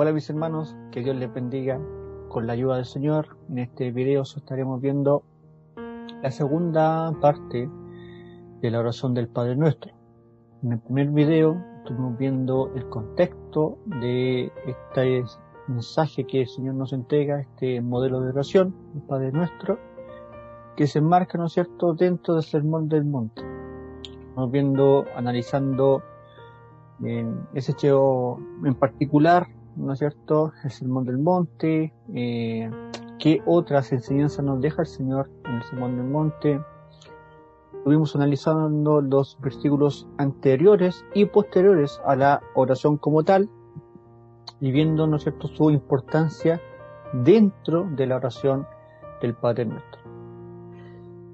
Hola mis hermanos, que Dios les bendiga con la ayuda del Señor. En este video estaremos viendo la segunda parte de la oración del Padre Nuestro. En el primer video estuvimos viendo el contexto de este mensaje que el Señor nos entrega, este modelo de oración, el Padre Nuestro, que se enmarca, ¿no es cierto?, dentro del Sermón del Monte. Estamos viendo, analizando en ese hecho en particular ¿no es cierto? El Sermón del Monte, eh, qué otras enseñanzas nos deja el Señor en el Sermón del Monte. Estuvimos analizando los versículos anteriores y posteriores a la oración como tal y viendo, ¿no es cierto?, su importancia dentro de la oración del Padre Nuestro.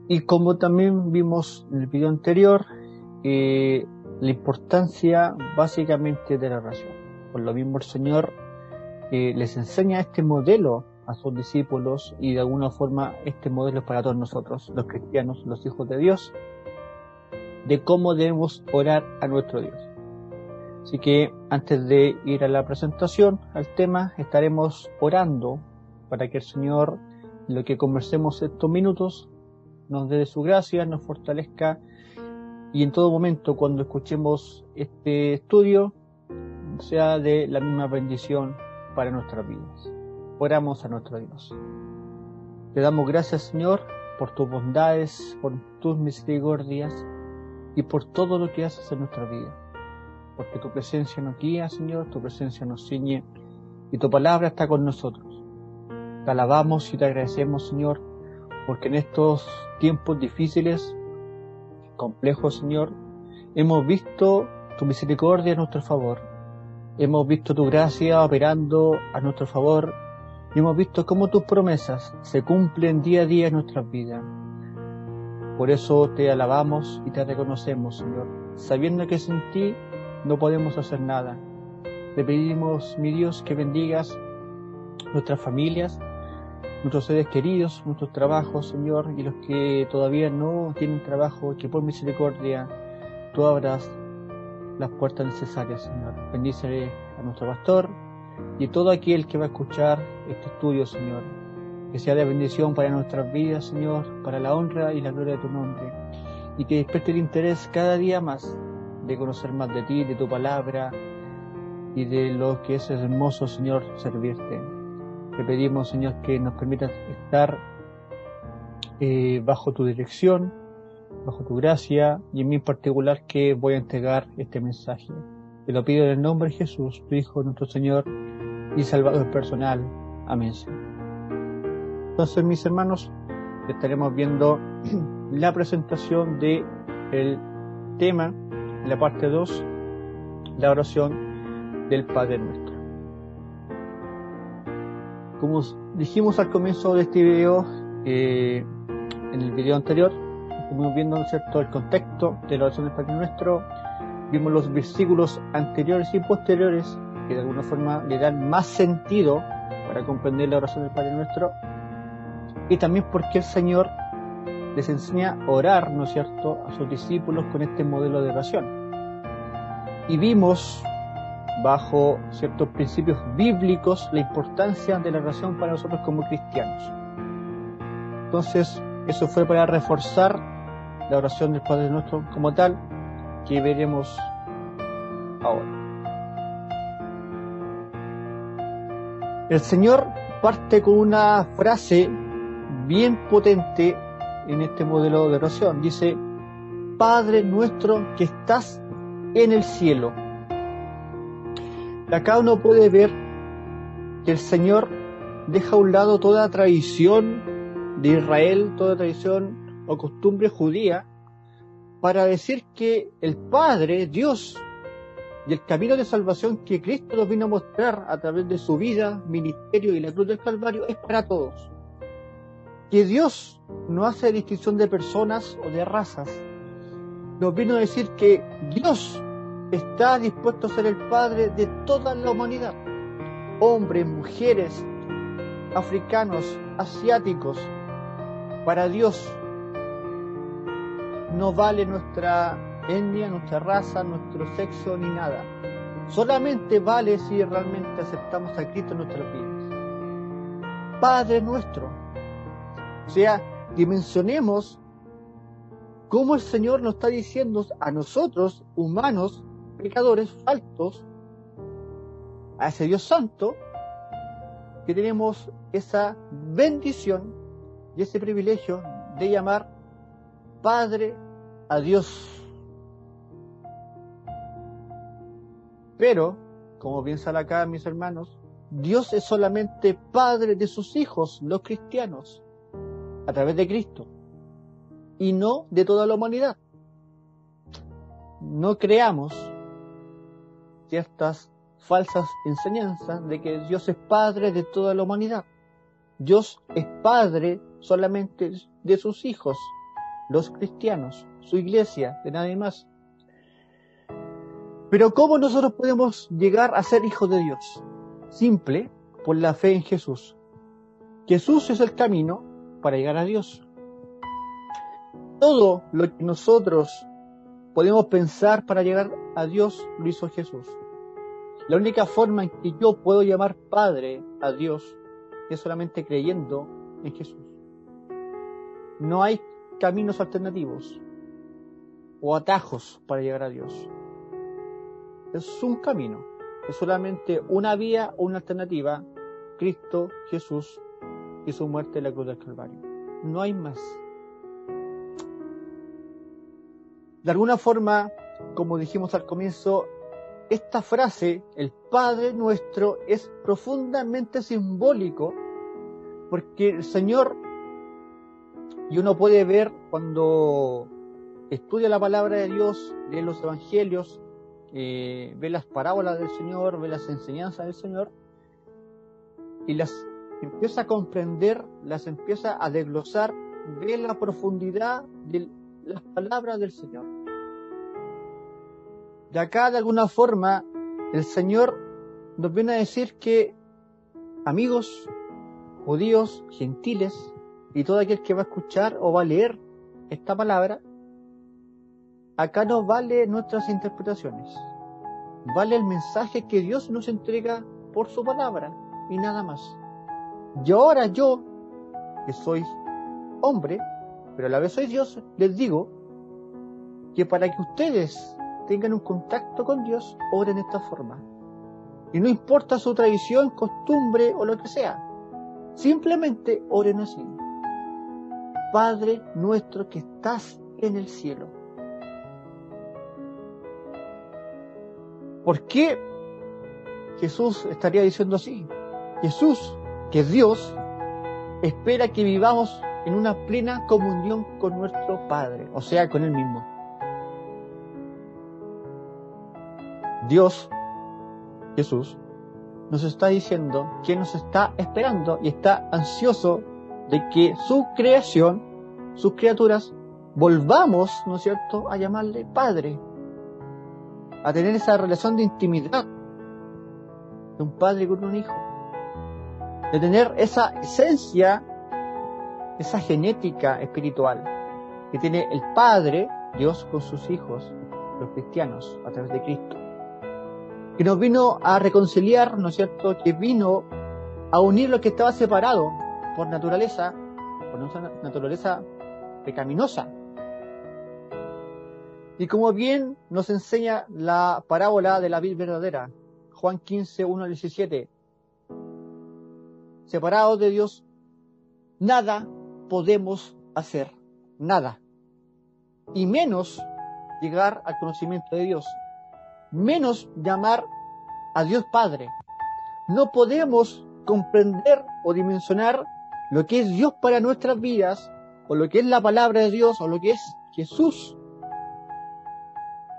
Y como también vimos en el video anterior, eh, la importancia básicamente de la oración. Por lo mismo el Señor eh, les enseña este modelo a sus discípulos y de alguna forma este modelo es para todos nosotros, los cristianos, los hijos de Dios, de cómo debemos orar a nuestro Dios. Así que antes de ir a la presentación, al tema, estaremos orando para que el Señor, en lo que conversemos estos minutos, nos dé su gracia, nos fortalezca y en todo momento cuando escuchemos este estudio sea de la misma bendición para nuestras vidas. Oramos a nuestro Dios. Te damos gracias, Señor, por tus bondades, por tus misericordias y por todo lo que haces en nuestra vida. Porque tu presencia nos guía, Señor, tu presencia nos ciñe y tu palabra está con nosotros. Te alabamos y te agradecemos, Señor, porque en estos tiempos difíciles, complejos, Señor, hemos visto tu misericordia a nuestro favor Hemos visto tu gracia operando a nuestro favor y hemos visto cómo tus promesas se cumplen día a día en nuestras vidas. Por eso te alabamos y te reconocemos, Señor, sabiendo que sin ti no podemos hacer nada. Te pedimos, mi Dios, que bendigas nuestras familias, nuestros seres queridos, nuestros trabajos, Señor, y los que todavía no tienen trabajo, que por misericordia tú abras las puertas necesarias, Señor. Bendice a nuestro pastor y todo aquel que va a escuchar este estudio, Señor. Que sea de bendición para nuestras vidas, Señor, para la honra y la gloria de tu nombre. Y que despierte el interés cada día más de conocer más de ti, de tu palabra y de lo que es hermoso, Señor, servirte. Te pedimos, Señor, que nos permitas estar eh, bajo tu dirección bajo tu gracia y en mí en particular que voy a entregar este mensaje. Te lo pido en el nombre de Jesús, tu Hijo, nuestro Señor y Salvador personal. Amén. Entonces, mis hermanos, estaremos viendo la presentación de el tema, la parte 2, la oración del Padre Nuestro. Como dijimos al comienzo de este video, eh, en el video anterior, estuvimos viendo ¿cierto? el contexto de la oración del Padre Nuestro, vimos los versículos anteriores y posteriores que de alguna forma le dan más sentido para comprender la oración del Padre Nuestro, y también porque el Señor les enseña a orar, ¿no es cierto?, a sus discípulos con este modelo de oración. Y vimos, bajo ciertos principios bíblicos, la importancia de la oración para nosotros como cristianos. Entonces, eso fue para reforzar la oración del Padre Nuestro como tal, que veremos ahora. El Señor parte con una frase bien potente en este modelo de oración. Dice, Padre nuestro que estás en el cielo. Acá uno puede ver que el Señor deja a un lado toda tradición de Israel, toda tradición o costumbre judía para decir que el Padre, Dios, y el camino de salvación que Cristo nos vino a mostrar a través de su vida, ministerio y la cruz del Calvario es para todos. Que Dios no hace distinción de personas o de razas. Nos vino a decir que Dios está dispuesto a ser el Padre de toda la humanidad. Hombres, mujeres, africanos, asiáticos. Para Dios no vale nuestra etnia, nuestra raza, nuestro sexo ni nada. solamente vale si realmente aceptamos a Cristo en nuestras vidas. Padre nuestro. O sea, dimensionemos cómo el Señor nos está diciendo a nosotros, humanos, pecadores, faltos, a ese Dios santo, que tenemos esa bendición y ese privilegio de llamar Padre a Dios. Pero, como bien acá, mis hermanos, Dios es solamente Padre de sus hijos, los cristianos, a través de Cristo, y no de toda la humanidad. No creamos ciertas falsas enseñanzas de que Dios es Padre de toda la humanidad. Dios es Padre solamente de sus hijos, los cristianos, su iglesia, de nadie más. Pero ¿cómo nosotros podemos llegar a ser hijos de Dios? Simple, por la fe en Jesús. Jesús es el camino para llegar a Dios. Todo lo que nosotros podemos pensar para llegar a Dios lo hizo Jesús. La única forma en que yo puedo llamar Padre a Dios es solamente creyendo en Jesús. No hay caminos alternativos o atajos para llegar a Dios. Es un camino, es solamente una vía una alternativa, Cristo Jesús y su muerte en la cruz del Calvario. No hay más. De alguna forma, como dijimos al comienzo, esta frase, el Padre nuestro, es profundamente simbólico porque el Señor y uno puede ver cuando estudia la palabra de Dios, lee los evangelios, eh, ve las parábolas del Señor, ve las enseñanzas del Señor, y las empieza a comprender, las empieza a desglosar, ve la profundidad de las palabras del Señor. De acá, de alguna forma, el Señor nos viene a decir que, amigos, judíos, gentiles, y todo aquel que va a escuchar o va a leer esta palabra, acá no vale nuestras interpretaciones. Vale el mensaje que Dios nos entrega por su palabra y nada más. Y ahora yo, que soy hombre, pero a la vez soy Dios, les digo que para que ustedes tengan un contacto con Dios, oren de esta forma. Y no importa su tradición, costumbre o lo que sea. Simplemente oren así. Padre nuestro que estás en el cielo. ¿Por qué Jesús estaría diciendo así? Jesús, que es Dios, espera que vivamos en una plena comunión con nuestro Padre, o sea, con Él mismo. Dios, Jesús, nos está diciendo que nos está esperando y está ansioso de que su creación, sus criaturas, volvamos, ¿no es cierto?, a llamarle Padre, a tener esa relación de intimidad de un padre con un hijo, de tener esa esencia, esa genética espiritual que tiene el Padre, Dios, con sus hijos, los cristianos, a través de Cristo, que nos vino a reconciliar, ¿no es cierto?, que vino a unir lo que estaba separado, por naturaleza, por nuestra naturaleza pecaminosa. Y como bien nos enseña la parábola de la vid verdadera, Juan 15, 1 al 17, separados de Dios, nada podemos hacer, nada. Y menos llegar al conocimiento de Dios, menos llamar a Dios Padre. No podemos comprender o dimensionar lo que es Dios para nuestras vidas, o lo que es la palabra de Dios, o lo que es Jesús,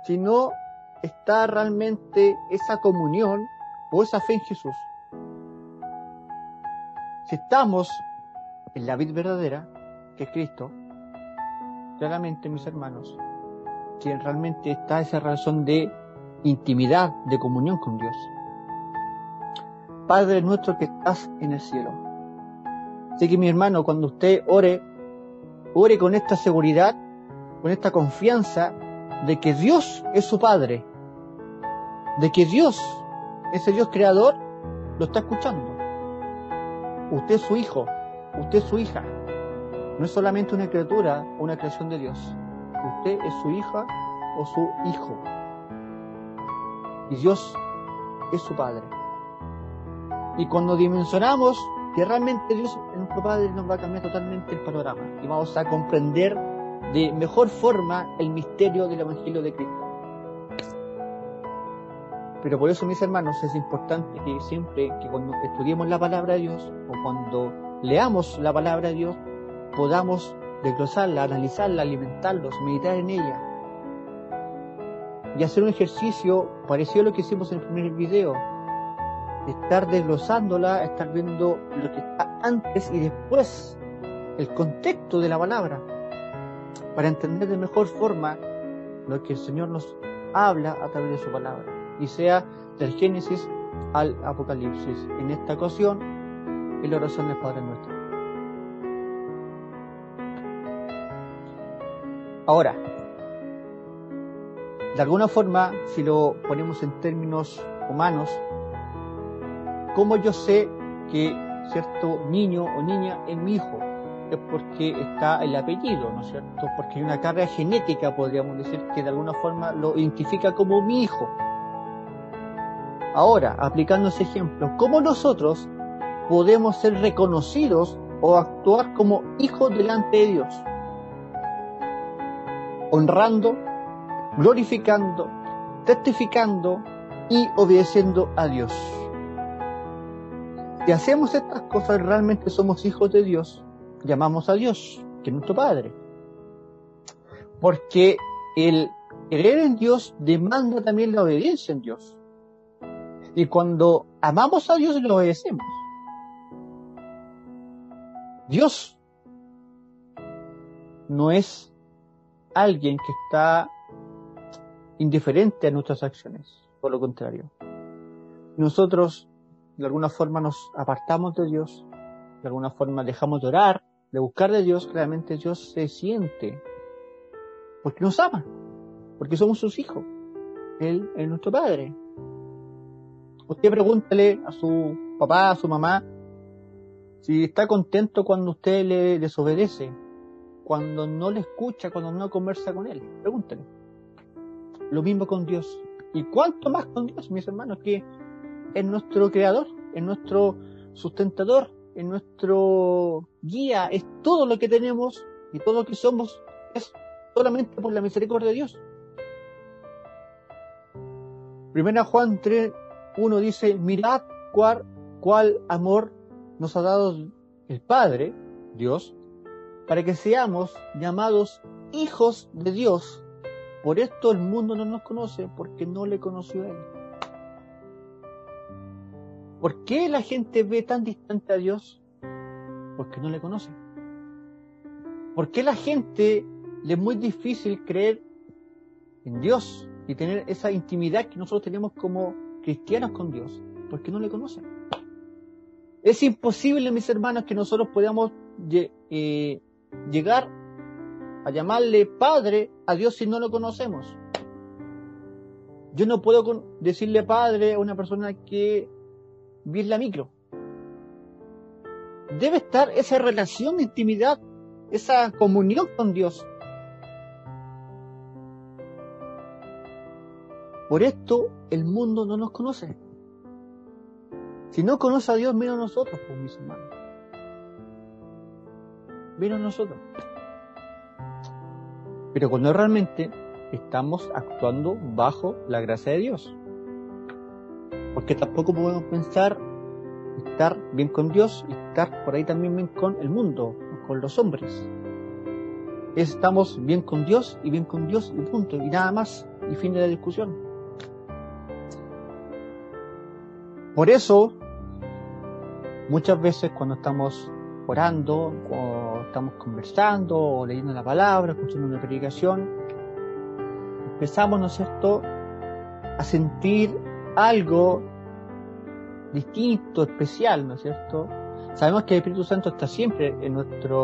si no está realmente esa comunión o esa fe en Jesús. Si estamos en la vida verdadera, que es Cristo, claramente, mis hermanos, si realmente está esa razón de intimidad, de comunión con Dios. Padre nuestro que estás en el cielo Así que mi hermano, cuando usted ore, ore con esta seguridad, con esta confianza de que Dios es su Padre. de que Dios, ese Dios creador, lo está escuchando. Usted es su hijo, usted es su hija. No es solamente una criatura, una creación de Dios. Usted es su hija o su hijo. Y Dios es su Padre. Y cuando dimensionamos que realmente Dios es nuestro Padre, nos va a cambiar totalmente el panorama y vamos a comprender de mejor forma el misterio del Evangelio de Cristo. Pero por eso, mis hermanos, es importante que siempre que cuando estudiemos la palabra de Dios o cuando leamos la palabra de Dios, podamos desglosarla, analizarla, alimentarlos, meditar en ella. Y hacer un ejercicio parecido a lo que hicimos en el primer video. Estar desglosándola, estar viendo lo que está antes y después, el contexto de la palabra, para entender de mejor forma lo que el Señor nos habla a través de su palabra. Y sea del Génesis al Apocalipsis. En esta ocasión, en la oración del Padre Nuestro. Ahora, de alguna forma, si lo ponemos en términos humanos, ¿cómo yo sé que cierto niño o niña es mi hijo? Es porque está el apellido, ¿no es cierto? Porque hay una carga genética, podríamos decir, que de alguna forma lo identifica como mi hijo. Ahora, aplicando ese ejemplo, ¿cómo nosotros podemos ser reconocidos o actuar como hijos delante de Dios? honrando, glorificando, testificando y obedeciendo a Dios. Si hacemos estas cosas, realmente somos hijos de Dios, llamamos a Dios, que es nuestro Padre. Porque el creer en Dios demanda también la obediencia en Dios. Y cuando amamos a Dios, lo obedecemos. Dios no es alguien que está indiferente a nuestras acciones, por lo contrario. Nosotros de alguna forma nos apartamos de Dios, de alguna forma dejamos de orar, de buscar de Dios, realmente Dios se siente, porque nos ama, porque somos sus hijos. Él es nuestro Padre. Usted pregúntale a su papá, a su mamá, si está contento cuando usted le desobedece, cuando no le escucha, cuando no conversa con él. Pregúntale. Lo mismo con Dios. ¿Y cuánto más con Dios, mis hermanos, que es nuestro creador, es nuestro sustentador, es nuestro guía, es todo lo que tenemos y todo lo que somos, es solamente por la misericordia de Dios. Primera Juan 3, 1 dice, mirad cuál, cuál amor nos ha dado el Padre, Dios, para que seamos llamados hijos de Dios. Por esto el mundo no nos conoce, porque no le conoció a Él. ¿Por qué la gente ve tan distante a Dios? Porque no le conoce. ¿Por qué la gente le es muy difícil creer en Dios y tener esa intimidad que nosotros tenemos como cristianos con Dios? Porque no le conocen. Es imposible, mis hermanos, que nosotros podamos eh, llegar a llamarle padre a Dios si no lo conocemos. Yo no puedo decirle padre a una persona que vi la micro. Debe estar esa relación de intimidad, esa comunión con Dios. Por esto el mundo no nos conoce. Si no conoce a Dios, menos nosotros, pues, mis hermanos vino nosotros. Pero cuando realmente estamos actuando bajo la gracia de Dios. Porque tampoco podemos pensar estar bien con Dios y por ahí también bien con el mundo, con los hombres. Estamos bien con Dios y bien con Dios y punto, y nada más, y fin de la discusión. Por eso, muchas veces cuando estamos orando, o estamos conversando, o leyendo la palabra, escuchando una predicación, empezamos, ¿no es cierto?, a sentir algo distinto, especial, ¿no es cierto? Sabemos que el Espíritu Santo está siempre en nuestra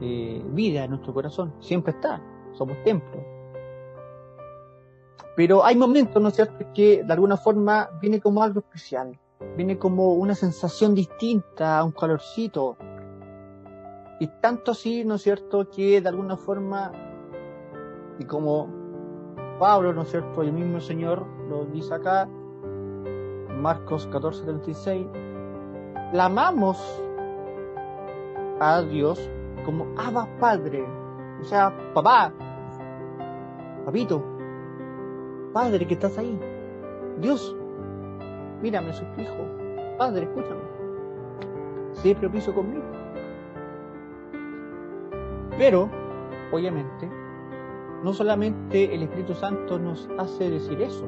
eh, vida, en nuestro corazón, siempre está, somos templo. Pero hay momentos, ¿no es cierto?, que de alguna forma viene como algo especial, viene como una sensación distinta, un calorcito. Y tanto así, ¿no es cierto?, que de alguna forma, y como Pablo, ¿no es cierto?, el mismo Señor lo dice acá, Marcos 14, 36, la amamos a Dios como Abba Padre, o sea, papá, papito, Padre que estás ahí, Dios, mírame, soy tu hijo, Padre, escúchame, sé propicio conmigo. Pero, obviamente, no solamente el Espíritu Santo nos hace decir eso,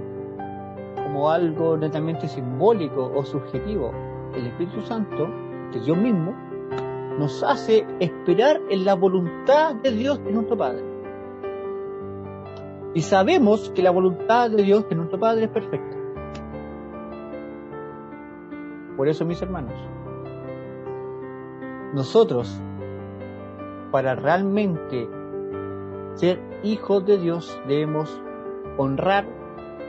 como algo netamente simbólico o subjetivo. El Espíritu Santo, que Dios mismo, nos hace esperar en la voluntad de Dios, de nuestro Padre. Y sabemos que la voluntad de Dios, de nuestro Padre, es perfecta. Por eso, mis hermanos, nosotros, para realmente ser hijos de Dios, debemos honrar,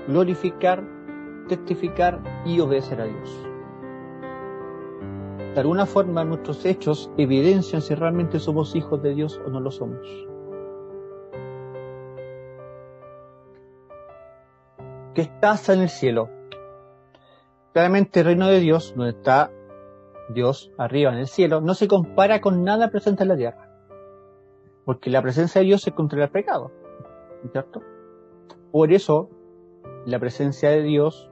glorificar, testificar y obedecer a Dios. De alguna forma nuestros hechos evidencian si realmente somos hijos de Dios o no lo somos. Que estás en el cielo. Claramente el reino de Dios, donde está Dios arriba en el cielo, no se compara con nada presente en la tierra. Porque la presencia de Dios es contra el pecado. ¿Cierto? Por eso, la presencia de Dios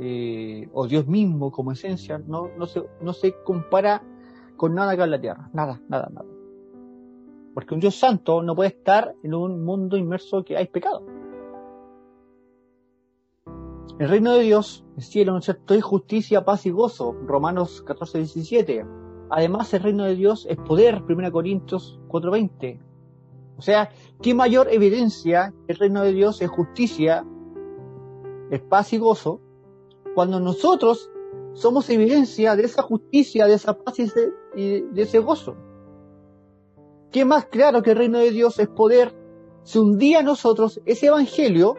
eh, o Dios mismo como esencia, no, no, se, no se compara con nada acá en la tierra, nada, nada, nada. Porque un Dios santo no puede estar en un mundo inmerso que hay pecado. El reino de Dios, el cielo, ¿no es cierto?, es justicia, paz y gozo, Romanos 14, 17. Además, el reino de Dios es poder, 1 Corintios 4:20. O sea, ¿qué mayor evidencia el reino de Dios es justicia, es paz y gozo, cuando nosotros somos evidencia de esa justicia, de esa paz y de, ese gozo. ¿Qué más claro que el reino de Dios es poder si un día nosotros, ese evangelio,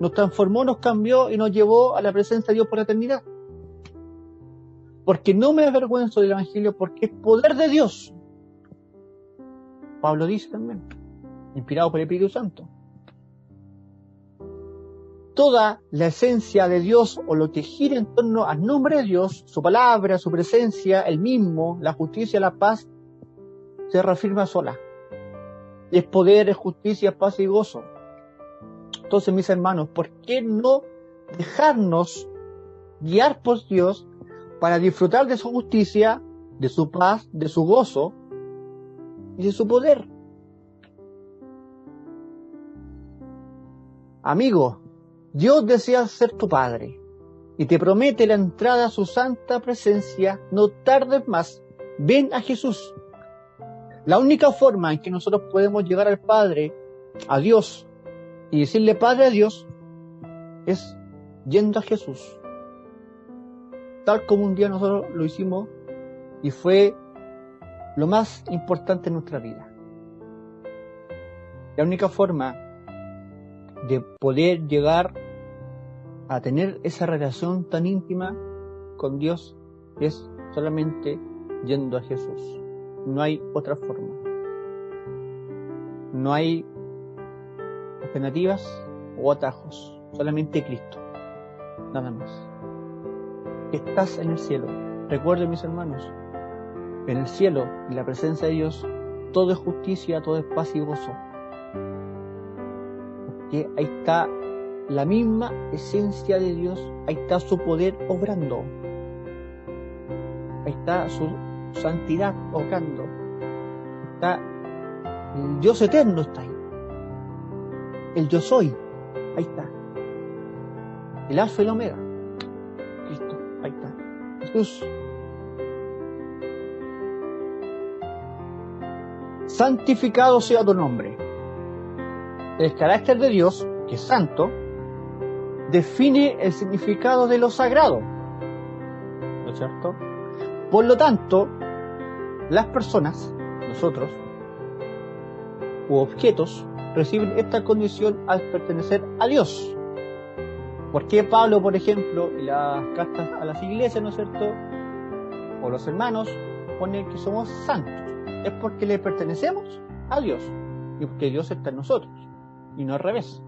nos transformó, nos cambió y nos llevó a la presencia de Dios por la eternidad? Porque no me avergüenzo del evangelio porque es poder de Dios. Pablo dice también, inspirado por el Espíritu Santo toda la esencia de Dios o lo que gira en torno al nombre de Dios, su palabra, su presencia, el mismo, la justicia, la paz, se reafirma sola. Es poder, es justicia, paz y gozo. Entonces, mis hermanos, ¿por qué no dejarnos guiar por Dios para disfrutar de su justicia, de su paz, de su gozo y de su poder? Amigo, Dios desea ser tu Padre y te promete la entrada a su santa presencia. No tardes más. Ven a Jesús. La única forma en que nosotros podemos llegar al Padre, a Dios, y decirle Padre a Dios, es yendo a Jesús. Tal como un día nosotros lo hicimos y fue lo más importante en nuestra vida. La única forma de poder llegar a tener esa relación tan íntima con Dios es solamente yendo a Jesús. No hay otra forma. No hay alternativas o atajos. Solamente Cristo. Nada más. Estás en el cielo. Recuerden mis hermanos. En el cielo, en la presencia de Dios, todo es justicia, todo es paz y gozo. Porque ahí está la misma esencia de Dios, ahí está su poder obrando. Ahí está su santidad obrando. Está el Dios eterno está ahí. El yo soy, ahí está. El alfa y el omega. Cristo, ahí está. Jesús. Santificado sea tu nombre. El carácter de Dios, que es santo, define el significado de lo sagrado. ¿No es cierto? Por lo tanto, las personas, nosotros, u objetos, reciben esta condición al pertenecer a Dios. ¿Por qué Pablo, por ejemplo, en las cartas a las iglesias, ¿no es cierto? O los hermanos, pone que somos santos? Es porque le pertenecemos a Dios y porque Dios está en nosotros y no al revés.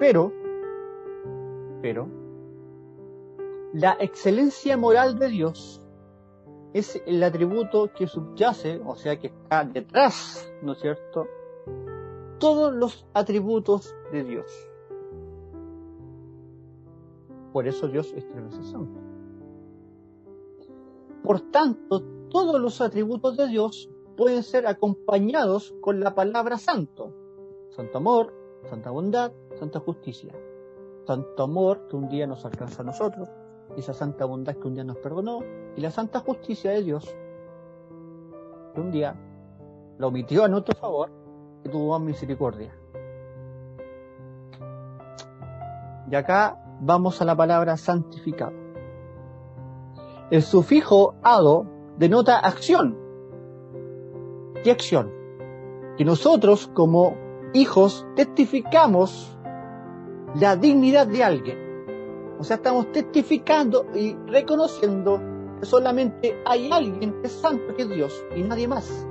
Pero, pero, la excelencia moral de Dios es el atributo que subyace, o sea, que está detrás, ¿no es cierto?, todos los atributos de Dios. Por eso Dios es tres santo. Por tanto, todos los atributos de Dios pueden ser acompañados con la palabra santo. Santo amor, santa bondad, santa justicia. Santo amor que un día nos alcanza a nosotros, esa santa bondad que un día nos perdonó, y la santa justicia de Dios que un día lo omitió a nuestro favor y tuvo misericordia. Y acá vamos a la palabra santificado. El sufijo ado denota acción. ¿Qué acción? Que nosotros como hijos testificamos la dignidad de alguien. O sea, estamos testificando y reconociendo que solamente hay alguien que es santo, que es Dios, y nadie más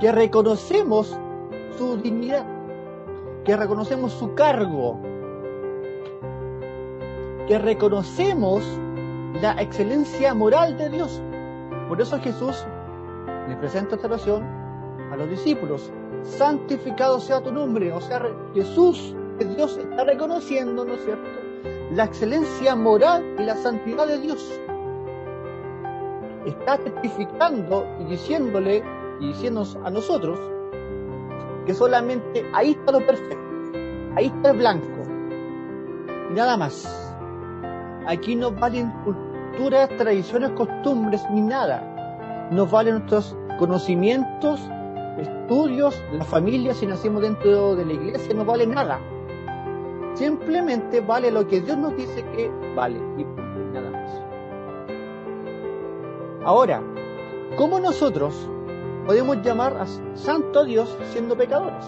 que reconocemos su dignidad, que reconocemos su cargo, que reconocemos la excelencia moral de Dios. Por eso Jesús le presenta esta oración a los discípulos. Santificado sea tu nombre. O sea, Jesús, Dios está reconociendo, ¿no es cierto? La excelencia moral y la santidad de Dios. Está testificando y diciéndole y diciéndonos a nosotros que solamente ahí está lo perfecto, ahí está el blanco y nada más. Aquí no valen culturas, tradiciones, costumbres ni nada. Nos valen nuestros conocimientos, estudios, la familia, si nacimos dentro de la iglesia, no vale nada. Simplemente vale lo que Dios nos dice que vale y nada más. Ahora, ¿cómo nosotros podemos llamar a santo Dios siendo pecadores.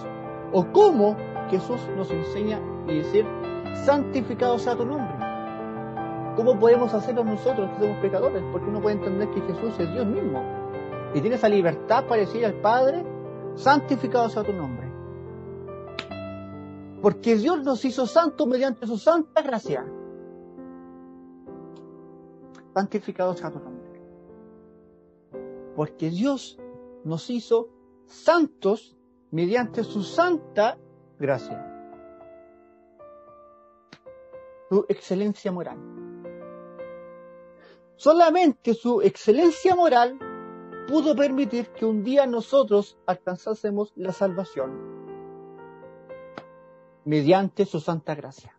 O cómo Jesús nos enseña y decir, santificado sea tu nombre. ¿Cómo podemos hacerlo nosotros que somos pecadores? Porque uno puede entender que Jesús es Dios mismo. Y tiene esa libertad para decir al Padre, santificado sea tu nombre. Porque Dios nos hizo santos mediante su santa gracia. Santificado sea tu nombre. Porque Dios nos hizo santos mediante su santa gracia, su excelencia moral. Solamente su excelencia moral pudo permitir que un día nosotros alcanzásemos la salvación mediante su santa gracia.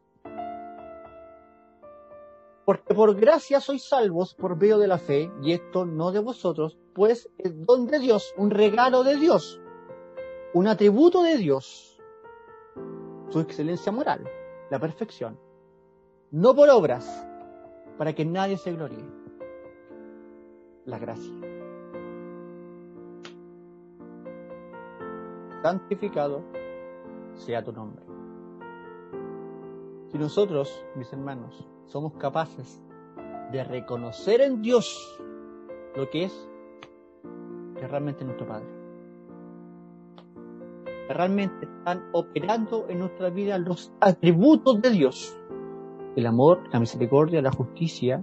Porque por gracia sois salvos por medio de la fe, y esto no de vosotros, pues es don de Dios, un regalo de Dios, un atributo de Dios, su excelencia moral, la perfección, no por obras, para que nadie se gloríe. La gracia. Santificado sea tu nombre. Si nosotros, mis hermanos, somos capaces de reconocer en Dios lo que es, realmente nuestro Padre. Que realmente están operando en nuestra vida los atributos de Dios. El amor, la misericordia, la justicia,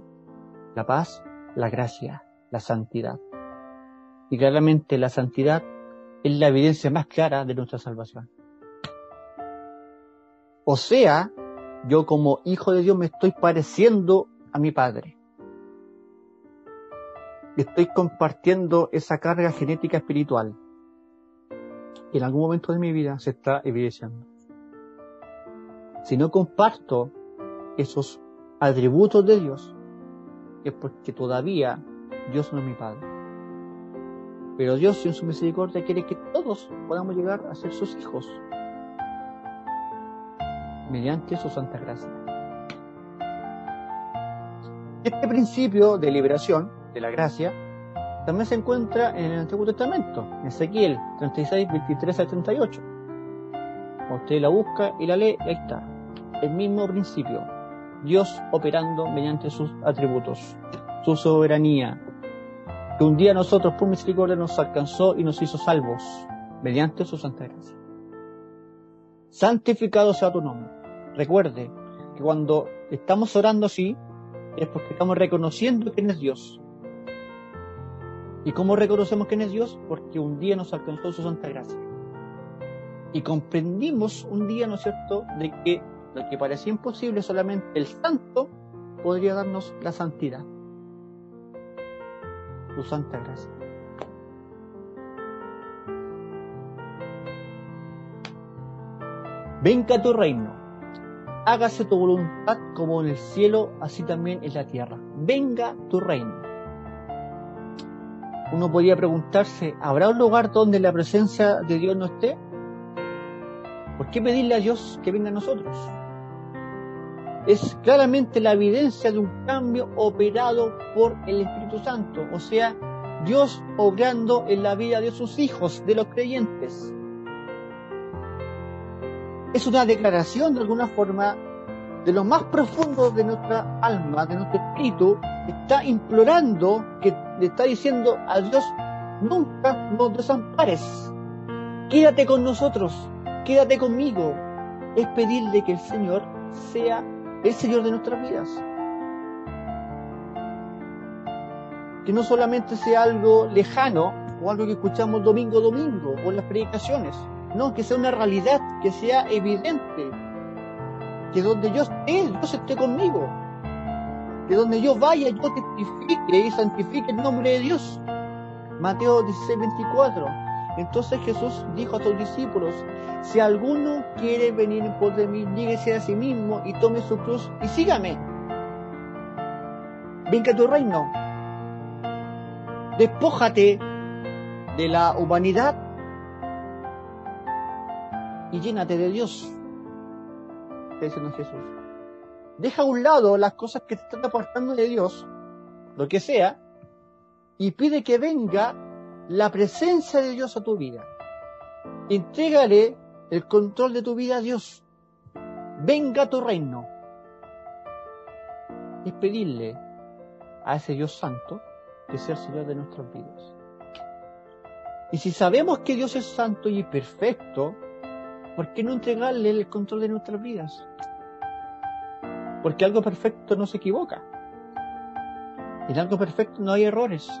la paz, la gracia, la santidad. Y claramente la santidad es la evidencia más clara de nuestra salvación. O sea, yo como hijo de Dios me estoy pareciendo a mi Padre. Estoy compartiendo esa carga genética espiritual. Y en algún momento de mi vida se está evidenciando. Si no comparto esos atributos de Dios, es porque todavía Dios no es mi Padre. Pero Dios en su misericordia quiere que todos podamos llegar a ser sus hijos mediante su santa gracia. Este principio de liberación de la gracia también se encuentra en el Antiguo Testamento, en Ezequiel 36, 23 al 38. Usted la busca y la lee, ahí está. El mismo principio. Dios operando mediante sus atributos, su soberanía, que un día nosotros por misericordia nos alcanzó y nos hizo salvos mediante su santa gracia. Santificado sea tu nombre. Recuerde que cuando estamos orando así, es porque estamos reconociendo quién es Dios. ¿Y cómo reconocemos quién es Dios? Porque un día nos alcanzó su santa gracia. Y comprendimos un día, ¿no es cierto?, de que lo que parecía imposible solamente el santo podría darnos la santidad. Su santa gracia. Venga tu reino. Hágase tu voluntad como en el cielo, así también en la tierra. Venga tu reino. Uno podría preguntarse, ¿habrá un lugar donde la presencia de Dios no esté? ¿Por qué pedirle a Dios que venga a nosotros? Es claramente la evidencia de un cambio operado por el Espíritu Santo, o sea, Dios obrando en la vida de sus hijos, de los creyentes. Es una declaración de alguna forma de lo más profundo de nuestra alma, de nuestro espíritu, está implorando, que le está diciendo a Dios, nunca nos desampares, quédate con nosotros, quédate conmigo, es pedirle que el Señor sea el Señor de nuestras vidas. Que no solamente sea algo lejano o algo que escuchamos domingo a domingo o en las predicaciones, no, que sea una realidad, que sea evidente, que donde yo esté, Dios esté conmigo, que donde yo vaya, yo testifique y santifique el nombre de Dios. Mateo 16, 24. Entonces Jesús dijo a sus discípulos, si alguno quiere venir en pos de mí, dígase a sí mismo y tome su cruz y sígame. Venga a tu reino. Despójate de la humanidad y llénate de Dios. Está diciendo Jesús. Deja a un lado las cosas que te están apartando de Dios, lo que sea, y pide que venga la presencia de Dios a tu vida. Entrégale el control de tu vida a Dios. Venga a tu reino. Es pedirle a ese Dios santo que sea el Señor de nuestras vidas. Y si sabemos que Dios es santo y perfecto, ¿por qué no entregarle el control de nuestras vidas? Porque algo perfecto no se equivoca. En algo perfecto no hay errores.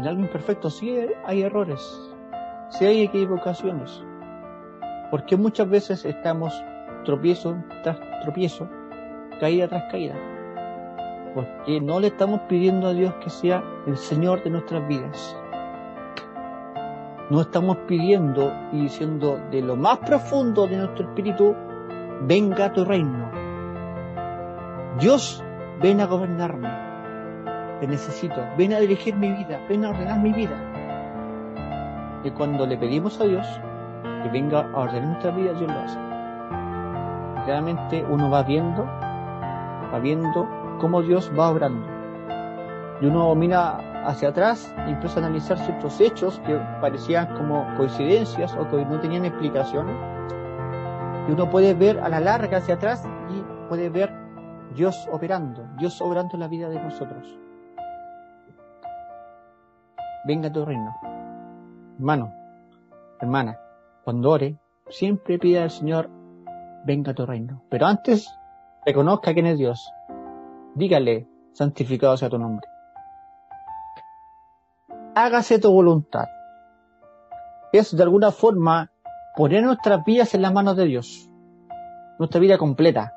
En algo imperfecto sí hay errores. Sí hay equivocaciones. Porque muchas veces estamos tropiezo tras tropiezo, caída tras caída. Porque no le estamos pidiendo a Dios que sea el Señor de nuestras vidas. No estamos pidiendo y diciendo de lo más profundo de nuestro espíritu, venga a tu reino. Dios, ven a gobernarme. Te necesito. Ven a dirigir mi vida. Ven a ordenar mi vida. Y cuando le pedimos a Dios que venga a ordenar nuestra vida, Dios lo hace. Realmente uno va viendo, va viendo cómo Dios va obrando. Y uno mira hacia atrás y empieza a analizar ciertos hechos que parecían como coincidencias o que no tenían explicaciones. Y uno puede ver a la larga hacia atrás y puede ver Dios operando, Dios obrando en la vida de nosotros. Venga tu reino. Hermano, hermana, cuando ore, siempre pida al Señor, venga tu reino. Pero antes, reconozca quién es Dios. Dígale, santificado sea tu nombre hágase tu voluntad. Es de alguna forma poner nuestras vidas en las manos de Dios. Nuestra vida completa.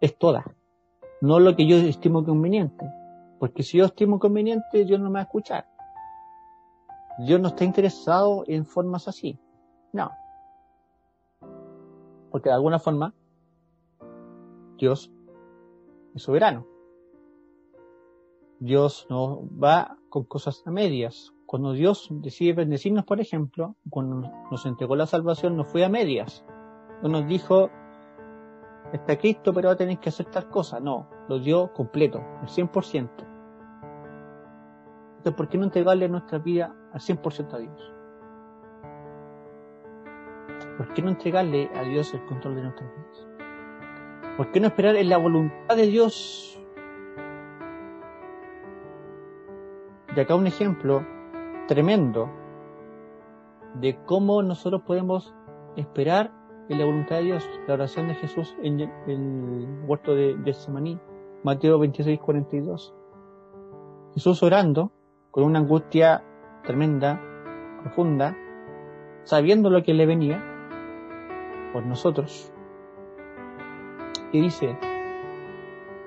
Es toda. No lo que yo estimo conveniente. Porque si yo estimo conveniente, Dios no me va a escuchar. Dios no está interesado en formas así. No. Porque de alguna forma, Dios es soberano. Dios no va con cosas a medias. Cuando Dios decide bendecirnos, por ejemplo, cuando nos entregó la salvación, no fue a medias. No nos dijo, está Cristo, pero va que hacer tal cosa. No, lo dio completo, el 100%. ¿Por qué no entregarle nuestra vida al 100% a Dios? ¿Por qué no entregarle a Dios el control de nuestras vidas? ¿Por qué no esperar en la voluntad de Dios? Y acá un ejemplo tremendo de cómo nosotros podemos esperar en la voluntad de Dios, la oración de Jesús en el huerto de Getsemaní, Mateo 26, 42. Jesús orando con una angustia tremenda, profunda, sabiendo lo que le venía por nosotros, y dice,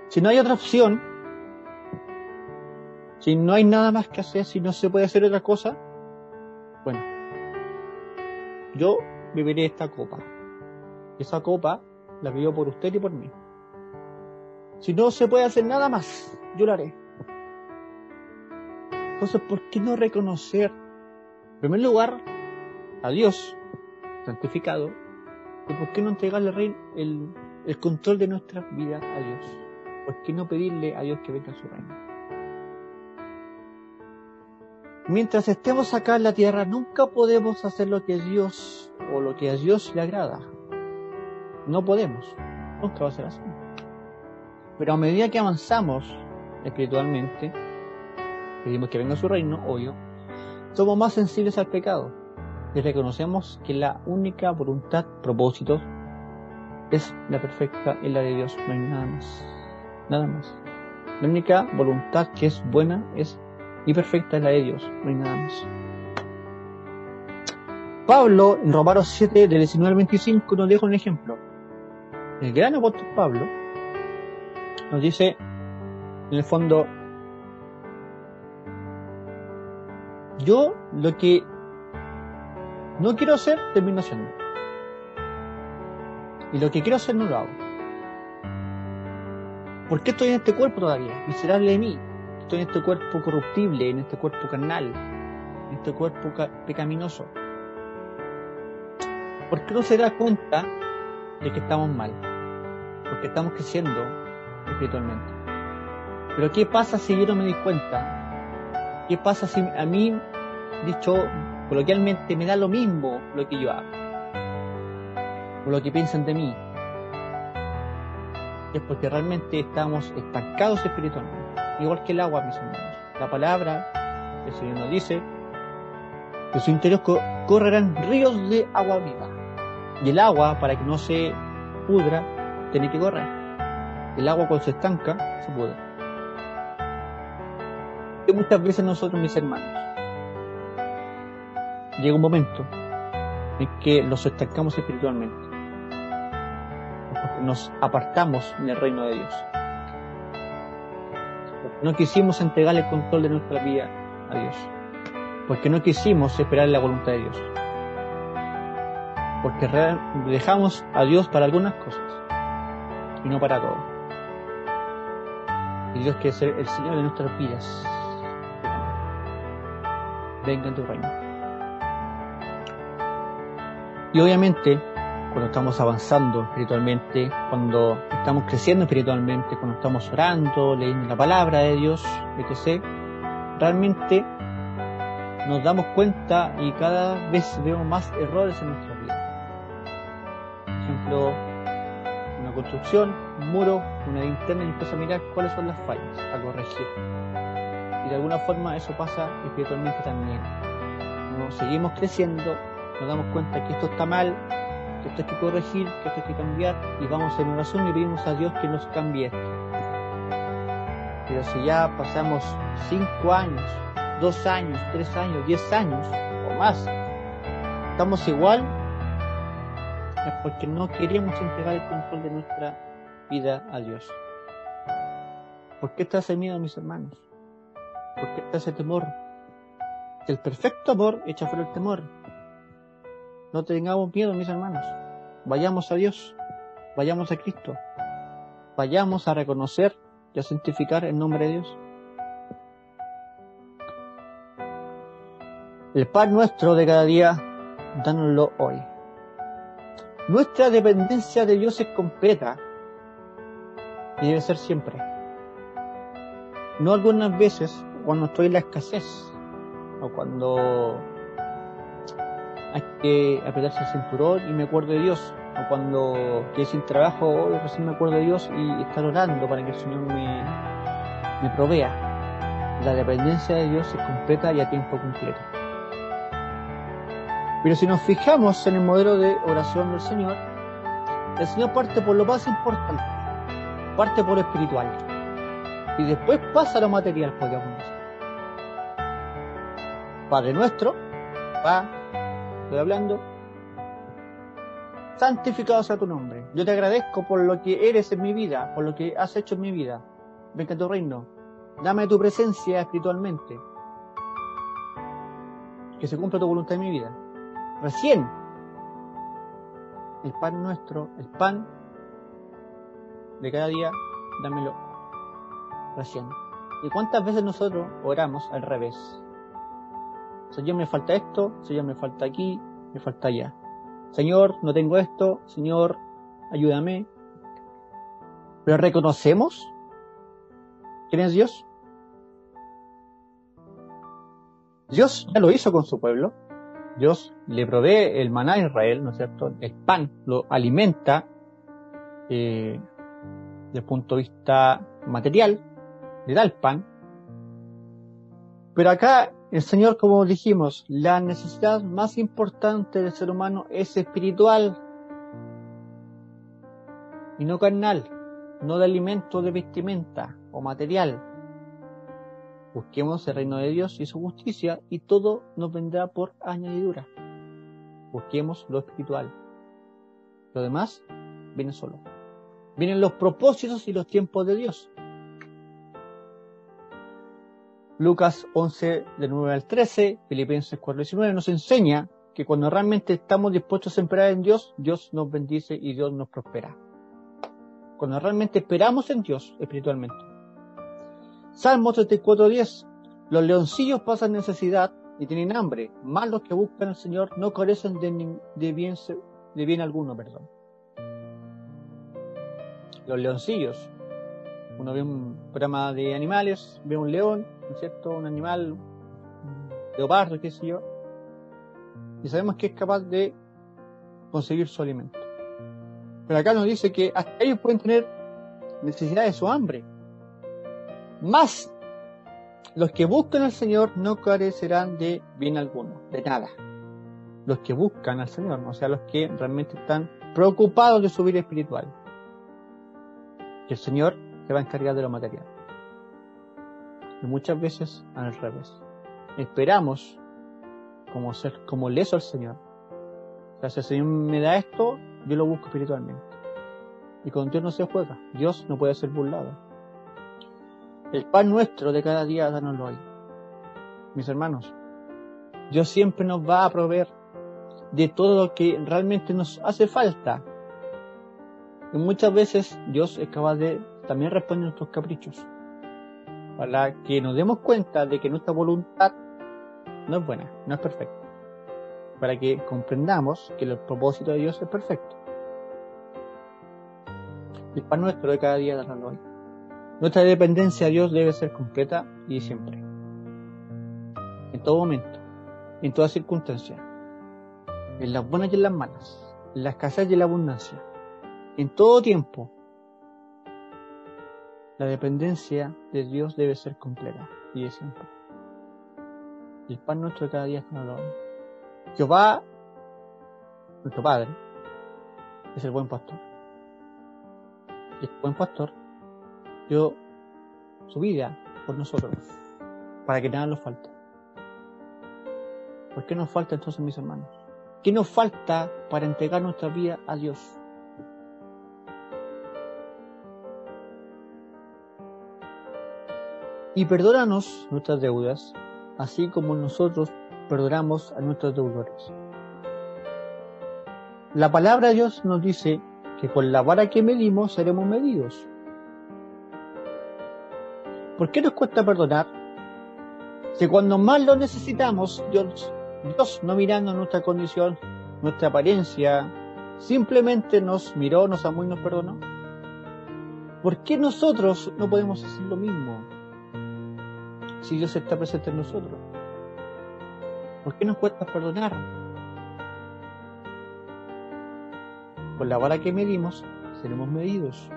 si no hay otra opción, si no hay nada más que hacer, si no se puede hacer otra cosa, bueno, yo beberé esta copa. Esa copa la pido por usted y por mí. Si no se puede hacer nada más, yo lo haré. Entonces, ¿por qué no reconocer, en primer lugar, a Dios santificado? ¿Y por qué no entregarle el, el control de nuestra vida a Dios? ¿Por qué no pedirle a Dios que venga a su reino? Mientras estemos acá en la tierra, nunca podemos hacer lo que Dios o lo que a Dios le agrada. No podemos. Nunca va a ser así. Pero a medida que avanzamos espiritualmente, pedimos que venga su reino, obvio, somos más sensibles al pecado y reconocemos que la única voluntad, propósito, es la perfecta en la de Dios, no hay nada más. Nada más. La única voluntad que es buena es y perfecta es la de Dios, no hay nada más. Pablo, en Romanos 7, del 19 al 25, nos deja un ejemplo. El gran apóstol Pablo nos dice, en el fondo, yo lo que no quiero hacer, termino haciendo. Y lo que quiero hacer no lo hago. ¿Por qué estoy en este cuerpo todavía? Miserable de mí en este cuerpo corruptible, en este cuerpo carnal, en este cuerpo pecaminoso? ¿Por qué no se da cuenta de que estamos mal? Porque estamos creciendo espiritualmente. Pero ¿qué pasa si yo no me di cuenta? ¿Qué pasa si a mí, dicho coloquialmente, me da lo mismo lo que yo hago? O lo que piensan de mí. Es porque realmente estamos estancados espiritualmente igual que el agua, mis hermanos. La palabra, el Señor nos dice, que su interior correrán ríos de agua viva. Y el agua, para que no se pudra, tiene que correr. El agua cuando se estanca, se pudre. Muchas veces nosotros, mis hermanos, llega un momento en que nos estancamos espiritualmente. Nos apartamos en el reino de Dios. No quisimos entregarle el control de nuestra vida a Dios. Porque no quisimos esperar la voluntad de Dios. Porque dejamos a Dios para algunas cosas y no para todo. Y Dios quiere ser el Señor de nuestras vidas. Venga en tu reino. Y obviamente cuando estamos avanzando espiritualmente, cuando estamos creciendo espiritualmente, cuando estamos orando, leyendo la palabra de Dios, etc., realmente nos damos cuenta y cada vez vemos más errores en nuestra vida. Por ejemplo, una construcción, un muro, una linterna y empieza a mirar cuáles son las fallas a corregir. De alguna forma eso pasa espiritualmente también. Nos seguimos creciendo, nos damos cuenta que esto está mal, que esto hay que corregir, que esto hay que cambiar, y vamos en oración y pedimos a Dios que nos cambie esto. Pero si ya pasamos cinco años, dos años, tres años, diez años o más, estamos igual, es porque no queríamos entregar el control de nuestra vida a Dios. ¿Por qué está ese miedo, mis hermanos? ¿Por qué está ese temor? El perfecto amor echa fuera el temor. No tengamos miedo, mis hermanos. Vayamos a Dios. Vayamos a Cristo. Vayamos a reconocer y a santificar el nombre de Dios. El pan nuestro de cada día, dánoslo hoy. Nuestra dependencia de Dios es completa y debe ser siempre. No algunas veces cuando estoy en la escasez o cuando hay que apretarse el cinturón y me acuerdo de Dios o cuando estoy sin trabajo hoy recién me acuerdo de Dios y estar orando para que el Señor me, me provea. La dependencia de Dios es completa y a tiempo completo. Pero si nos fijamos en el modelo de oración del Señor, el Señor parte por lo más importante, parte por lo espiritual, y después pasa lo material, podríamos decir. Padre nuestro, va, estoy hablando, santificado sea tu nombre. Yo te agradezco por lo que eres en mi vida, por lo que has hecho en mi vida. Venga a tu reino. Dame tu presencia espiritualmente. Que se cumpla tu voluntad en mi vida. Recién, el pan nuestro, el pan de cada día, dámelo. ¿Y cuántas veces nosotros oramos al revés? Señor, me falta esto, Señor, me falta aquí, me falta allá. Señor, no tengo esto, Señor, ayúdame. Pero reconocemos quién es Dios. Dios ya lo hizo con su pueblo. Dios le provee el maná a Israel, ¿no es cierto? El pan lo alimenta eh, desde el punto de vista material, le da el pan. Pero acá el Señor, como dijimos, la necesidad más importante del ser humano es espiritual y no carnal, no de alimento, de vestimenta o material. Busquemos el reino de Dios y su justicia y todo nos vendrá por añadidura. Busquemos lo espiritual. Lo demás viene solo. Vienen los propósitos y los tiempos de Dios. Lucas 11, de 9 al 13, Filipenses 4, 19, nos enseña que cuando realmente estamos dispuestos a esperar en Dios, Dios nos bendice y Dios nos prospera. Cuando realmente esperamos en Dios espiritualmente. Salmo 34, 10. Los leoncillos pasan necesidad y tienen hambre, más los que buscan al Señor no carecen de, de, bien, de bien alguno, perdón. Los leoncillos. Uno ve un programa de animales, ve un león, cierto? Un animal, un leopardo, qué sé yo. Y sabemos que es capaz de conseguir su alimento. Pero acá nos dice que hasta ellos pueden tener necesidades o hambre. Más los que buscan al Señor no carecerán de bien alguno, de nada. Los que buscan al Señor, o sea, los que realmente están preocupados de su vida espiritual. Que el Señor se va a encargar de lo material y muchas veces al revés. Esperamos como ser, como leso al Señor. O sea, si el Señor me da esto, yo lo busco espiritualmente. Y con Dios no se juega. Dios no puede ser burlado. El pan nuestro de cada día, danoslo hoy. Mis hermanos, Dios siempre nos va a proveer de todo lo que realmente nos hace falta. Y muchas veces Dios es capaz de también responder nuestros caprichos para que nos demos cuenta de que nuestra voluntad no es buena, no es perfecta, para que comprendamos que el propósito de Dios es perfecto. El pan nuestro de cada día darlo hoy. Nuestra dependencia a Dios debe ser completa y siempre. En todo momento, en toda circunstancia, en las buenas y en las malas, en la escasez y en la abundancia, en todo tiempo, la dependencia de Dios debe ser completa y de siempre. El pan nuestro de cada día es lo Jehová, nuestro Padre, es el buen pastor. Y el buen pastor dio su vida por nosotros, para que nada nos falte. ¿Por qué nos falta entonces, mis hermanos? ¿Qué nos falta para entregar nuestra vida a Dios? Y perdónanos nuestras deudas, así como nosotros perdonamos a nuestros deudores. La palabra de Dios nos dice que con la vara que medimos seremos medidos. ¿Por qué nos cuesta perdonar? Si cuando más lo necesitamos, Dios, Dios no mirando nuestra condición, nuestra apariencia, simplemente nos miró, nos amó y nos perdonó. ¿Por qué nosotros no podemos hacer lo mismo? Si Dios está presente en nosotros? ¿Por qué nos cuesta perdonar? Con la vara que medimos, seremos medidos.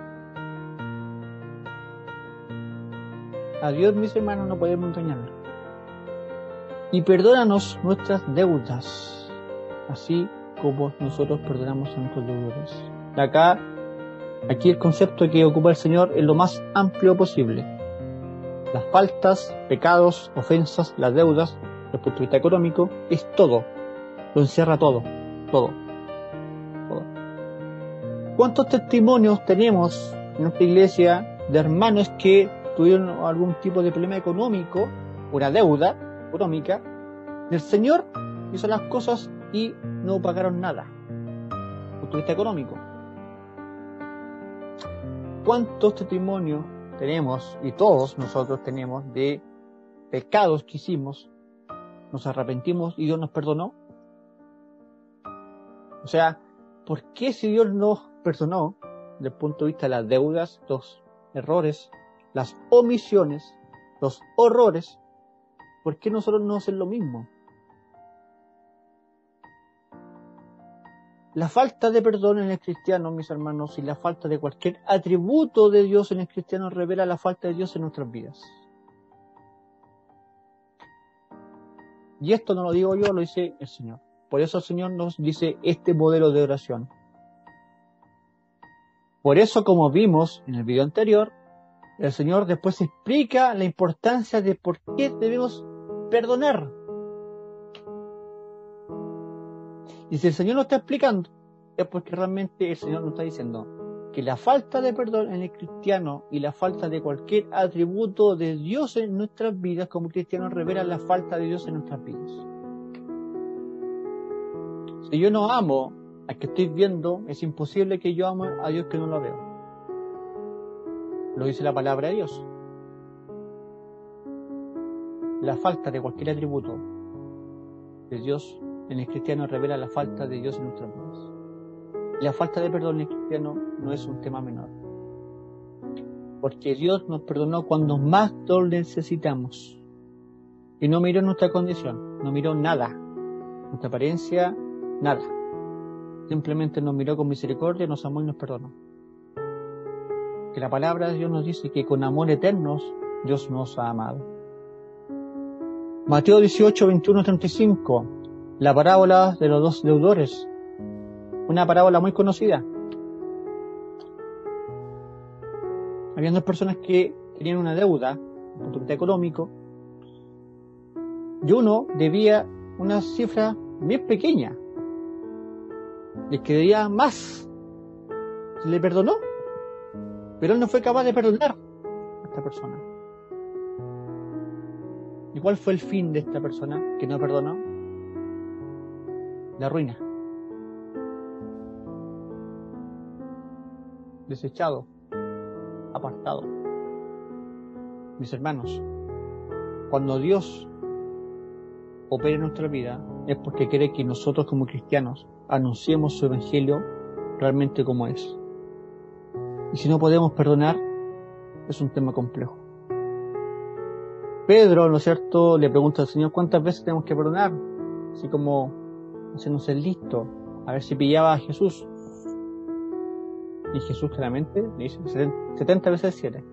A Dios, mis hermanos, no podemos engañar. Y perdónanos nuestras deudas, así como nosotros perdonamos a nuestros deudores. Acá, aquí el concepto que ocupa el Señor es lo más amplio posible. Las faltas, pecados, ofensas, las deudas, desde el punto de vista económico, es todo. Lo encierra todo, todo, todo. ¿Cuántos testimonios tenemos en nuestra iglesia de hermanos que tuvieron algún tipo de problema económico, una deuda económica, el Señor hizo las cosas y no pagaron nada. Punto de vista económico. ¿Cuántos testimonios tenemos, y todos nosotros tenemos, de pecados que hicimos, nos arrepentimos y Dios nos perdonó? O sea, ¿por qué si Dios nos perdonó, desde el punto de vista de las deudas, los errores, las omisiones, los horrores, ¿por qué nosotros no hacemos lo mismo? La falta de perdón en el cristiano, mis hermanos, y la falta de cualquier atributo de Dios en el cristiano revela la falta de Dios en nuestras vidas. Y esto no lo digo yo, lo dice el Señor. Por eso el Señor nos dice este modelo de oración. Por eso, como vimos en el video anterior, el Señor después explica la importancia de por qué debemos perdonar. Y si el Señor lo está explicando, es porque realmente el Señor nos está diciendo que la falta de perdón en el cristiano y la falta de cualquier atributo de Dios en nuestras vidas como cristianos revela la falta de Dios en nuestras vidas. Si yo no amo al que estoy viendo, es imposible que yo ame a Dios que no lo veo. Lo dice la palabra de Dios. La falta de cualquier atributo de Dios en el cristiano revela la falta de Dios en nuestras vidas. La falta de perdón en el cristiano no es un tema menor. Porque Dios nos perdonó cuando más lo necesitamos. Y no miró nuestra condición, no miró nada. Nuestra apariencia, nada. Simplemente nos miró con misericordia, nos amó y nos perdonó. Que la palabra de Dios nos dice que con amor eterno Dios nos ha amado. Mateo 18, 21, 35 la parábola de los dos deudores, una parábola muy conocida. Había dos personas que tenían una deuda, un punto económico, y uno debía una cifra bien pequeña. Le quedaría más. Se le perdonó, pero él no fue capaz de perdonar a esta persona. ¿Y cuál fue el fin de esta persona que no perdonó? La ruina. Desechado, apartado. Mis hermanos, cuando Dios opera en nuestra vida es porque quiere que nosotros como cristianos anunciemos su evangelio realmente como es. Y si no podemos perdonar, es un tema complejo. Pedro, ¿no es cierto?, le pregunta al Señor cuántas veces tenemos que perdonar, así como haciéndose listo, a ver si pillaba a Jesús. Y Jesús claramente le dice 70 veces 7.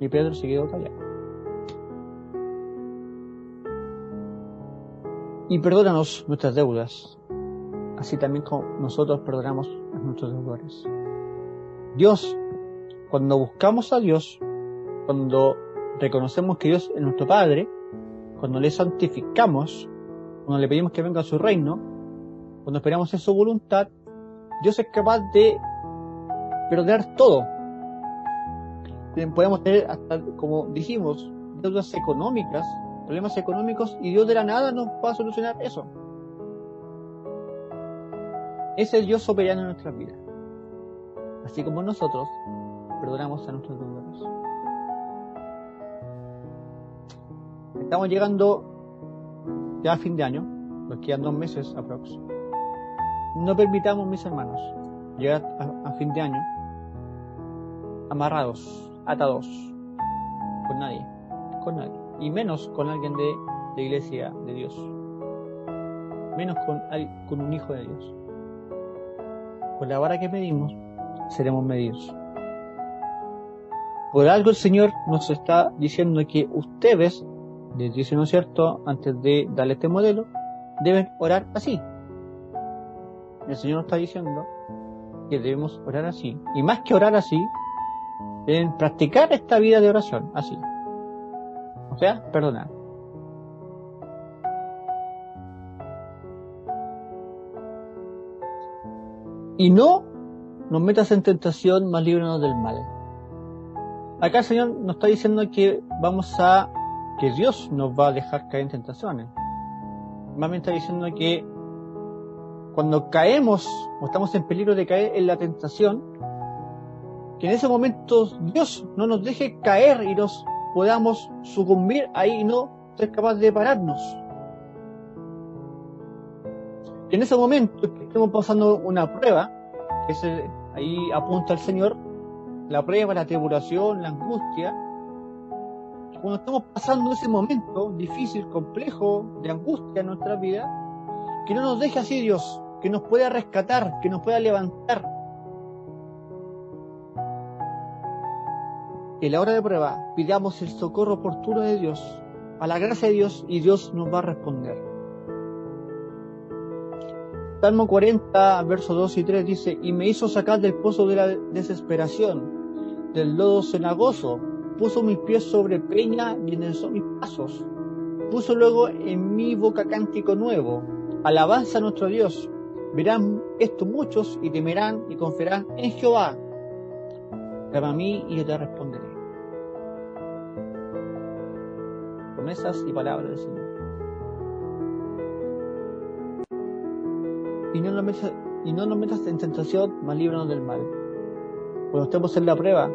Y Pedro se quedó callado. Y perdónanos nuestras deudas, así también como nosotros perdonamos a nuestros deudores. Dios, cuando buscamos a Dios, cuando reconocemos que Dios es nuestro Padre, cuando le santificamos, cuando le pedimos que venga a su reino, cuando esperamos en su voluntad, Dios es capaz de perdonar todo. Podemos tener hasta, como dijimos, deudas económicas, problemas económicos, y Dios de la nada nos va a solucionar eso. Ese es Dios soberano en nuestras vidas. Así como nosotros perdonamos a nuestros deudores. Estamos llegando ya a fin de año, nos quedan dos meses aproximadamente. No permitamos, mis hermanos, llegar a, fin de año amarrados, atados, con nadie, con nadie, y menos con alguien de la iglesia de Dios. Menos con, un hijo de Dios. Con la vara que medimos, seremos medidos. Por algo el Señor nos está diciendo que ustedes, les dice, ¿no es cierto?, antes de darle este modelo, deben orar así. El Señor nos está diciendo que debemos orar así. Y más que orar así, deben practicar esta vida de oración así. O sea, perdonar. Y no nos metas en tentación, más líbranos del mal. Acá el Señor nos está diciendo que vamos a, que Dios nos va a dejar caer en tentaciones. Más bien está diciendo que cuando caemos o estamos en peligro de caer en la tentación, que en ese momento Dios no nos deje caer y nos podamos sucumbir ahí y no ser capaz de pararnos. Que en ese momento que estemos pasando una prueba, que se, ahí apunta el Señor, la prueba, la tribulación, la angustia, cuando estamos pasando ese momento difícil, complejo, de angustia en nuestra vida, que no nos deje así Dios, que nos pueda rescatar, que nos pueda levantar. En la hora de prueba pidamos el socorro oportuno de Dios, a la gracia de Dios, y Dios nos va a responder. Salmo 40, versos 2 y 3 dice, y me hizo sacar del pozo de la desesperación, del lodo cenagoso, puso mis pies sobre peña y enderezó mis pasos. Puso luego en mi boca cántico nuevo, alabanza a nuestro Dios. Verán esto muchos y temerán y confiarán en Jehová. Clama a mí y yo te responderé. Promesas y palabras del Señor. y no nos metas, y no nos metas en tentación, mas líbranos del mal. Cuando estemos en la prueba,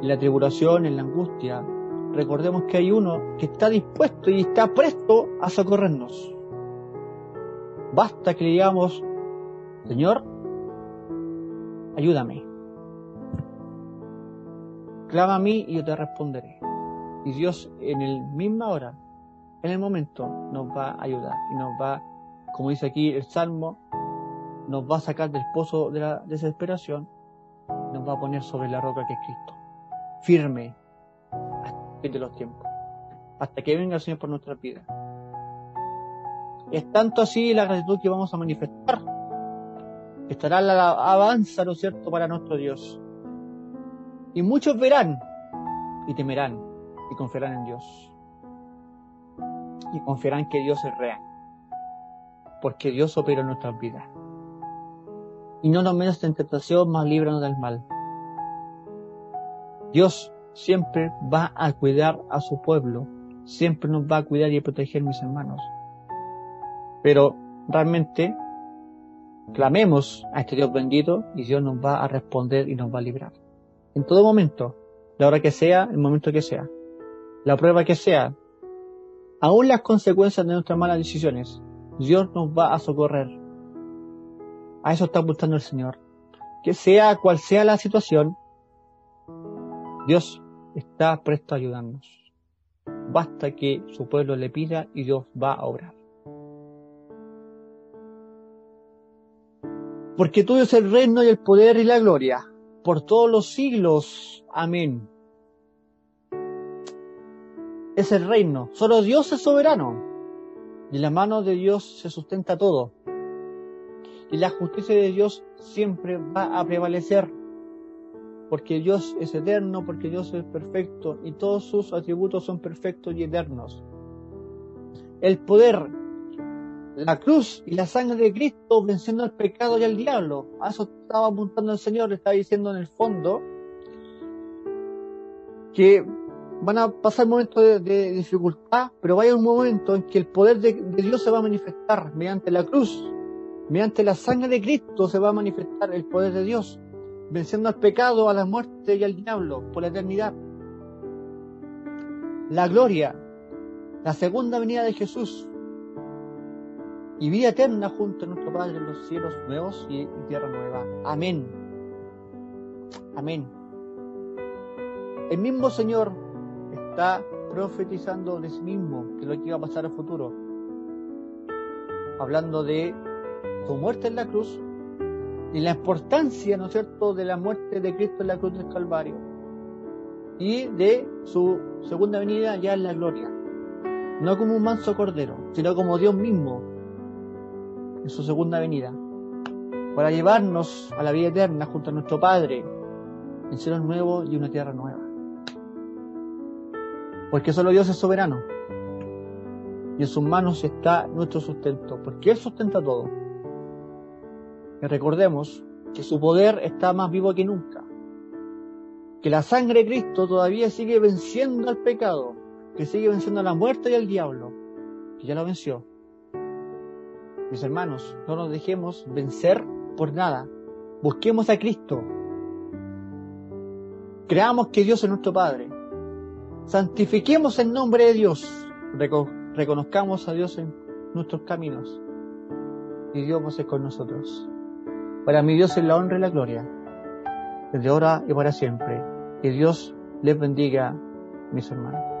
en la tribulación, en la angustia, recordemos que hay uno que está dispuesto y está presto a socorrernos. Basta que le digamos, Señor, ayúdame. Clama a mí y yo te responderé. Y Dios en el misma hora, en el momento, nos va a ayudar y nos va, como dice aquí el Salmo, nos va a sacar del pozo de la desesperación, nos va a poner sobre la roca que es Cristo, firme hasta el fin de los tiempos, hasta que venga el Señor por nuestra vida. Es tanto así la gratitud que vamos a manifestar, estará la alabanza, ¿no es cierto?, para nuestro Dios. Y muchos verán y temerán y confiarán en Dios. Y confiarán que Dios es real. Porque Dios opera en nuestras vidas y no nos menos en tentación, más líbranos del mal. Dios siempre va a cuidar a su pueblo, siempre nos va a cuidar y a proteger, mis hermanos. Pero realmente clamemos a este Dios bendito y Dios nos va a responder y nos va a librar. En todo momento, la hora que sea, el momento que sea, la prueba que sea, aún las consecuencias de nuestras malas decisiones, Dios nos va a socorrer a eso está apuntando el Señor. Que sea cual sea la situación, Dios está presto a ayudarnos. Basta que su pueblo le pida y Dios va a obrar. Porque tuyo es el reino y el poder y la gloria por todos los siglos. Amén. Es el reino. Solo Dios es soberano. Y la mano de Dios se sustenta todo y la justicia de Dios siempre va a prevalecer, porque Dios es eterno, porque Dios es perfecto y todos sus atributos son perfectos y eternos. El poder, la cruz y la sangre de Cristo venciendo al pecado y al diablo. A eso estaba apuntando el Señor, estaba diciendo en el fondo que van a pasar momentos de, dificultad, pero va a haber un momento en que el poder de Dios se va a manifestar mediante la cruz Mediante la sangre de Cristo se va a manifestar el poder de Dios, venciendo al pecado, a la muerte y al diablo por la eternidad. La gloria, la segunda venida de Jesús y vida eterna junto a nuestro Padre en los cielos nuevos y tierra nueva. Amén. Amén. El mismo Señor está profetizando de sí mismo, que lo que iba a pasar al futuro. Hablando de su muerte en la cruz y la importancia, ¿no es cierto?, de la muerte de Cristo en la cruz del Calvario y de su segunda venida ya en la gloria. No como un manso cordero, sino como Dios mismo en su segunda venida, para llevarnos a la vida eterna junto a nuestro Padre, en cielo nuevo y una tierra nueva. Porque solo Dios es soberano. Y en sus manos está nuestro sustento, porque Él sustenta todo. Y recordemos que su poder está más vivo que nunca. Que la sangre de Cristo todavía sigue venciendo al pecado, que sigue venciendo a la muerte y al diablo, que ya lo venció. Mis hermanos, no nos dejemos vencer por nada. Busquemos a Cristo. Creamos que Dios es nuestro Padre. Santifiquemos el nombre de Dios. reconozcamos a Dios en nuestros caminos. Y Dios ser con nosotros. Para mi Dios es la honra y la gloria. Desde ahora y para siempre. Que Dios les bendiga, mis hermanos.